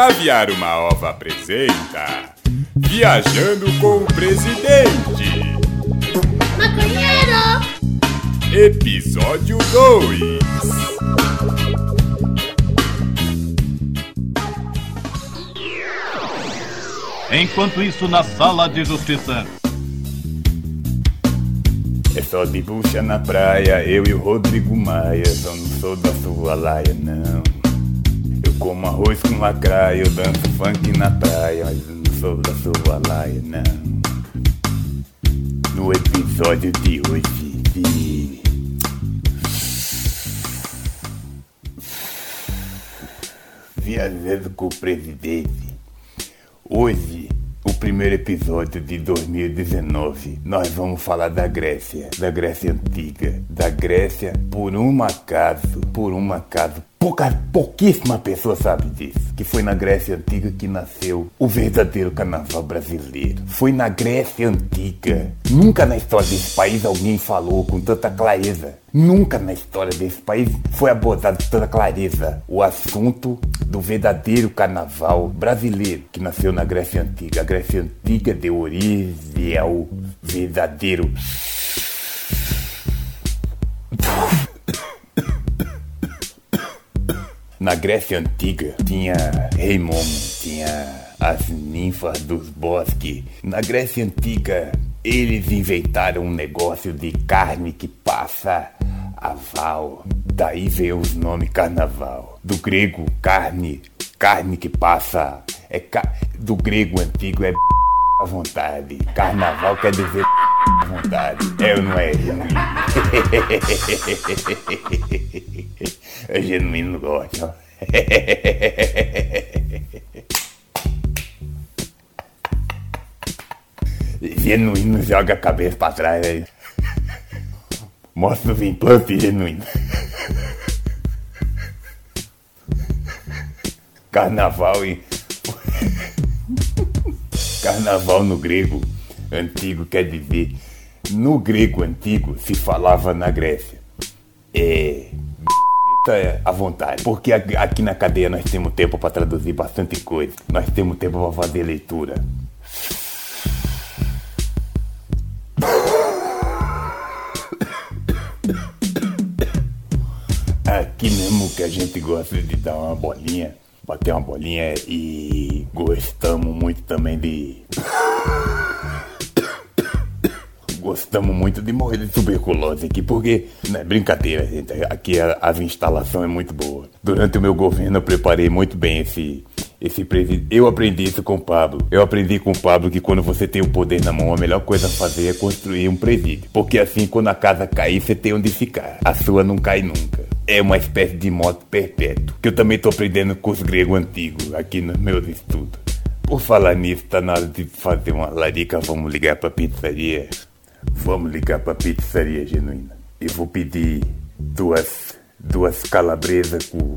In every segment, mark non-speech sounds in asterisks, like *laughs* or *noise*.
Caviar uma Ova apresenta Viajando com o Presidente Maconheiro! Episódio 2 Enquanto isso, na sala de justiça. É só de bucha na praia, eu e o Rodrigo Maia Eu não sou da sua laia, não como arroz com lacraia, eu danço funk na praia Mas eu não sou da sua laia, não. No episódio de hoje de... Viajando com o presidente Hoje, primeiro episódio de 2019, nós vamos falar da Grécia, da Grécia antiga, da Grécia por um acaso, por um acaso. Pouca, pouquíssima pessoa sabe disso. Que foi na Grécia Antiga que nasceu o verdadeiro carnaval brasileiro. Foi na Grécia Antiga. Nunca na história desse país alguém falou com tanta clareza. Nunca na história desse país foi abordado com tanta clareza o assunto do verdadeiro carnaval brasileiro que nasceu na Grécia Antiga. A Grécia Antiga deu origem ao verdadeiro Na Grécia Antiga tinha Rei tinha as ninfas dos bosques. Na Grécia Antiga eles inventaram um negócio de carne que passa a val. Daí veio os nomes carnaval. Do grego carne, carne que passa. É ca... Do grego antigo é à vontade. Carnaval quer dizer à vontade. É ou não é? É genuíno gosto. ó. Genuíno joga a cabeça pra trás. Mostra os implantes genuíno. Carnaval e. *laughs* Carnaval no grego antigo quer dizer. No grego antigo se falava na Grécia. É. *laughs* É à vontade, porque aqui aqui na cadeia nós temos tempo para traduzir bastante coisa. Nós temos tempo para fazer leitura. *coughs* Aqui mesmo que a gente gosta de dar uma bolinha, bater uma bolinha e gostamos muito também de. *coughs* Gostamos muito de morrer de tuberculose aqui, porque não é brincadeira, gente. Aqui a, as instalação é muito boa. Durante o meu governo eu preparei muito bem esse, esse presídio. Eu aprendi isso com o Pablo. Eu aprendi com o Pablo que quando você tem o poder na mão, a melhor coisa a fazer é construir um presídio. Porque assim, quando a casa cair, você tem onde ficar. A sua não cai nunca. É uma espécie de moto perpétuo. Que eu também tô aprendendo com os gregos antigos aqui nos meus estudos. Por falar nisso, tá na hora de fazer uma larica. Vamos ligar pra pizzaria. Vamos ligar pra pizzaria genuína. Eu vou pedir duas, duas calabresas com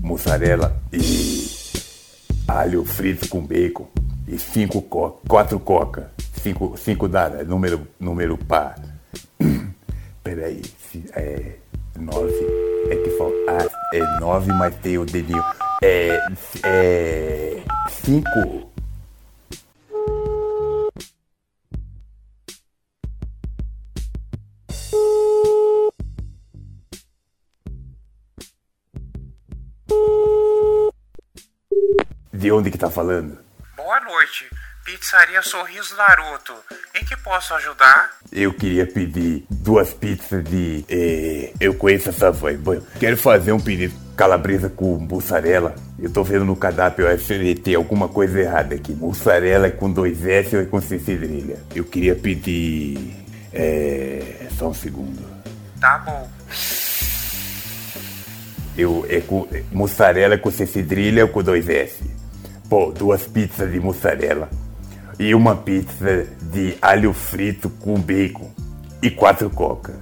mussarela e alho frito com bacon e cinco coca, quatro coca, cinco, cinco é número, número par. *clears throat* Peraí, é nove, é que falta, ah, é nove, mas tem o dedinho, é, é cinco. De onde que tá falando? Boa noite. Pizzaria Sorriso Naruto. Em que posso ajudar? Eu queria pedir duas pizzas de. eh, eu conheço essa voz. Bom, quero fazer um pedido calabresa com mussarela. Eu tô vendo no cardápio SLT alguma coisa errada aqui. Mussarela é com dois S ou é com C cedrilha? Eu queria pedir. É. Só um segundo. Tá bom. Eu, é com, é, mussarela com C cedrilha ou com dois S? Pô, duas pizzas de mussarela. E uma pizza de alho frito com bacon. E quatro coca.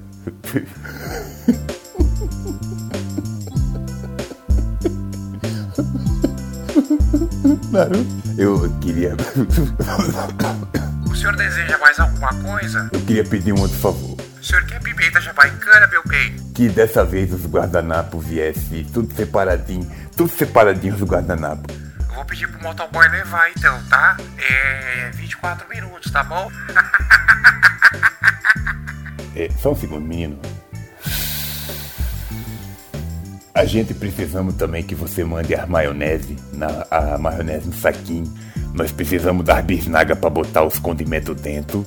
Eu queria. O senhor deseja mais alguma coisa? Eu queria pedir um outro favor. O senhor quer pimenta jamaicana, meu bem? Que dessa vez os guardanapos viessem tudo separadinho. Tudo separadinho os guardanapos. Eu vou pedir pro motoboy levar então, tá? É 24 minutos, tá bom? *laughs* É, só um segundo, menino. A gente precisamos também que você mande a maionese, na, a maionese no saquinho. Nós precisamos dar bisnaga para botar os condimentos dentro.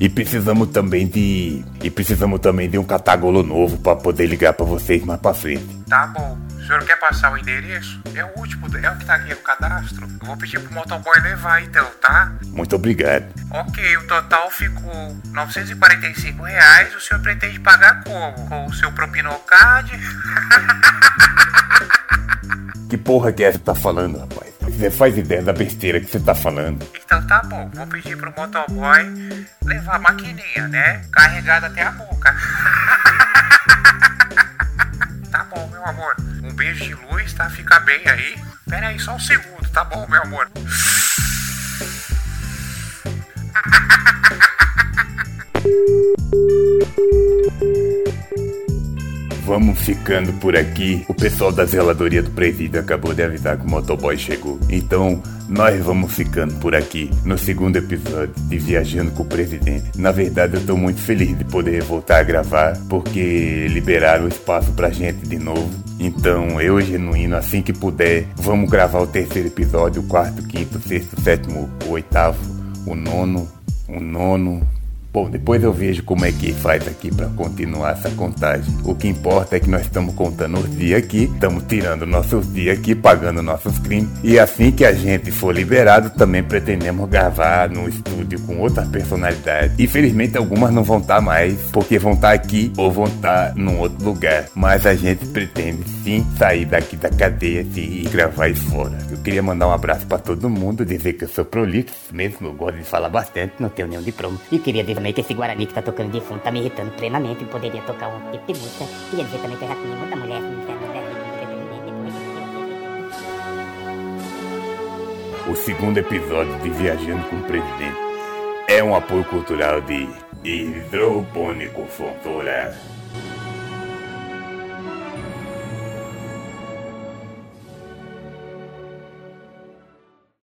E precisamos também de. E precisamos também de um catagolo novo para poder ligar para vocês mais pra frente. Tá bom. O senhor quer passar o endereço? É o último, é o que tá aqui no cadastro. Eu vou pedir pro motoboy levar então, tá? Muito obrigado. Ok, o total ficou 945 reais. O senhor pretende pagar como? Com o seu propinocard? *laughs* Que porra que é que tá falando, rapaz? Você faz ideia da besteira que você tá falando. Então tá bom, vou pedir pro motoboy levar a maquininha, né? Carregada até a boca. *laughs* tá bom, meu amor. Um beijo de luz, tá? Fica bem aí. Pera aí, só um segundo, tá bom, meu amor? *laughs* Vamos ficando por aqui. O pessoal da zeladoria do presídio acabou de avisar que o motoboy chegou. Então, nós vamos ficando por aqui no segundo episódio de Viajando com o Presidente. Na verdade, eu tô muito feliz de poder voltar a gravar, porque liberaram o espaço pra gente de novo. Então, eu Genuíno, assim que puder, vamos gravar o terceiro episódio, o quarto, quinto, sexto, sétimo, o oitavo, o nono, o nono, Bom, depois eu vejo como é que faz aqui para continuar essa contagem. O que importa é que nós estamos contando os dias aqui, estamos tirando nossos dias aqui, pagando nossos crimes. E assim que a gente for liberado, também pretendemos gravar no estúdio com outras personalidades. Infelizmente algumas não vão estar mais, porque vão estar aqui ou vão estar num outro lugar. Mas a gente pretende sim sair daqui da cadeia assim, e gravar isso fora. Eu queria mandar um abraço para todo mundo, dizer que eu sou prolixo, mesmo eu gosto de falar bastante, não tenho nenhum diploma. E queria dizer também que esse Guarani que tá tocando de fundo tá me irritando plenamente poderia tocar um tipo de música. Queria dizer também que eu já tinha muita mulher. O segundo episódio de Viajando com o Presidente é um apoio cultural de Hidropônico Fontoura.